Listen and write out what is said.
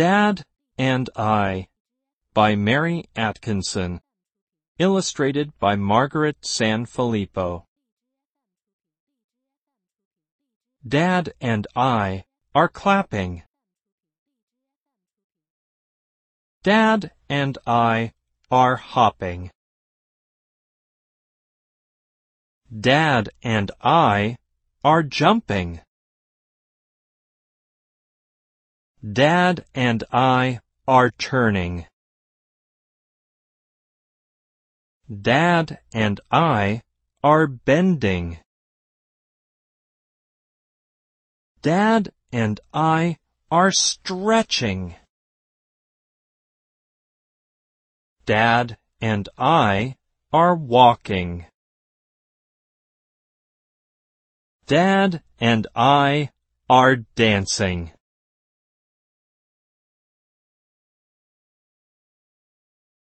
Dad and I by Mary Atkinson. Illustrated by Margaret Sanfilippo. Dad and I are clapping. Dad and I are hopping. Dad and I are jumping. Dad and I are turning. Dad and I are bending. Dad and I are stretching. Dad and I are walking. Dad and I are dancing.